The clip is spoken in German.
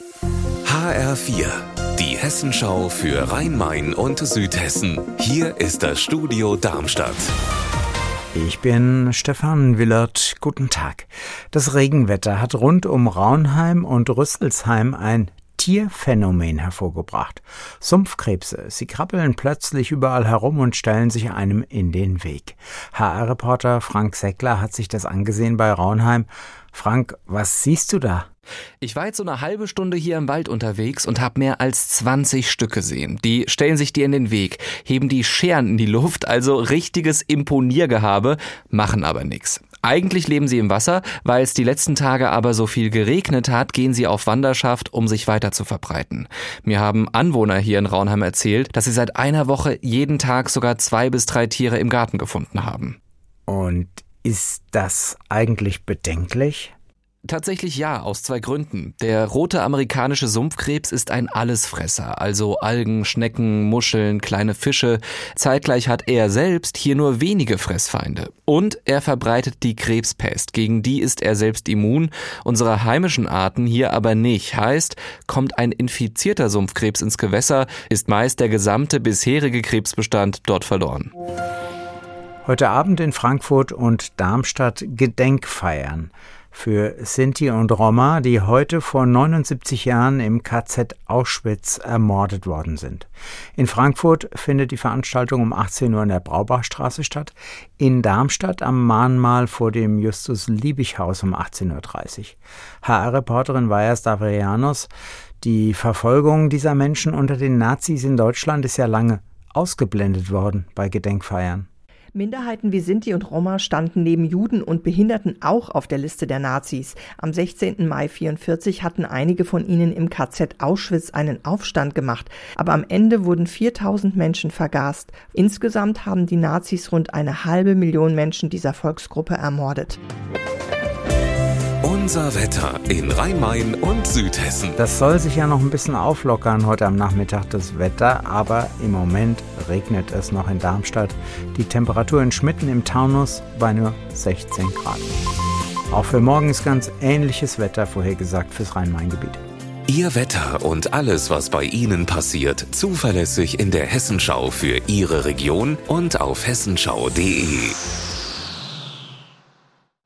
HR4, die Hessenschau für Rhein-Main und Südhessen. Hier ist das Studio Darmstadt. Ich bin Stefan Willert. Guten Tag. Das Regenwetter hat rund um Raunheim und Rüsselsheim ein Tierphänomen hervorgebracht. Sumpfkrebse, sie krabbeln plötzlich überall herum und stellen sich einem in den Weg. HR-Reporter Frank Seckler hat sich das angesehen bei Raunheim. Frank, was siehst du da? Ich war jetzt so eine halbe Stunde hier im Wald unterwegs und habe mehr als 20 Stück gesehen. Die stellen sich dir in den Weg, heben die Scheren in die Luft, also richtiges Imponiergehabe, machen aber nichts. Eigentlich leben sie im Wasser, weil es die letzten Tage aber so viel geregnet hat, gehen sie auf Wanderschaft, um sich weiter zu verbreiten. Mir haben Anwohner hier in Raunheim erzählt, dass sie seit einer Woche jeden Tag sogar zwei bis drei Tiere im Garten gefunden haben. Und ist das eigentlich bedenklich? Tatsächlich ja, aus zwei Gründen. Der rote amerikanische Sumpfkrebs ist ein Allesfresser, also Algen, Schnecken, Muscheln, kleine Fische. Zeitgleich hat er selbst hier nur wenige Fressfeinde. Und er verbreitet die Krebspest, gegen die ist er selbst immun, unsere heimischen Arten hier aber nicht. Heißt, kommt ein infizierter Sumpfkrebs ins Gewässer, ist meist der gesamte bisherige Krebsbestand dort verloren. Heute Abend in Frankfurt und Darmstadt Gedenkfeiern für Sinti und Roma, die heute vor 79 Jahren im KZ Auschwitz ermordet worden sind. In Frankfurt findet die Veranstaltung um 18 Uhr in der Braubachstraße statt, in Darmstadt am Mahnmal vor dem Justus-Liebig-Haus um 18.30 Uhr. HR-Reporterin Vaja Stavrianos, die Verfolgung dieser Menschen unter den Nazis in Deutschland ist ja lange ausgeblendet worden bei Gedenkfeiern. Minderheiten wie Sinti und Roma standen neben Juden und Behinderten auch auf der Liste der Nazis. Am 16. Mai 44 hatten einige von ihnen im KZ Auschwitz einen Aufstand gemacht, aber am Ende wurden 4000 Menschen vergast. Insgesamt haben die Nazis rund eine halbe Million Menschen dieser Volksgruppe ermordet. Unser Wetter in Rhein-Main und Südhessen. Das soll sich ja noch ein bisschen auflockern heute am Nachmittag das Wetter, aber im Moment regnet es noch in Darmstadt. Die Temperatur in Schmitten im Taunus bei nur 16 Grad. Auch für morgen ist ganz ähnliches Wetter vorhergesagt fürs Rhein-Main-Gebiet. Ihr Wetter und alles, was bei Ihnen passiert, zuverlässig in der Hessenschau für Ihre Region und auf hessenschau.de.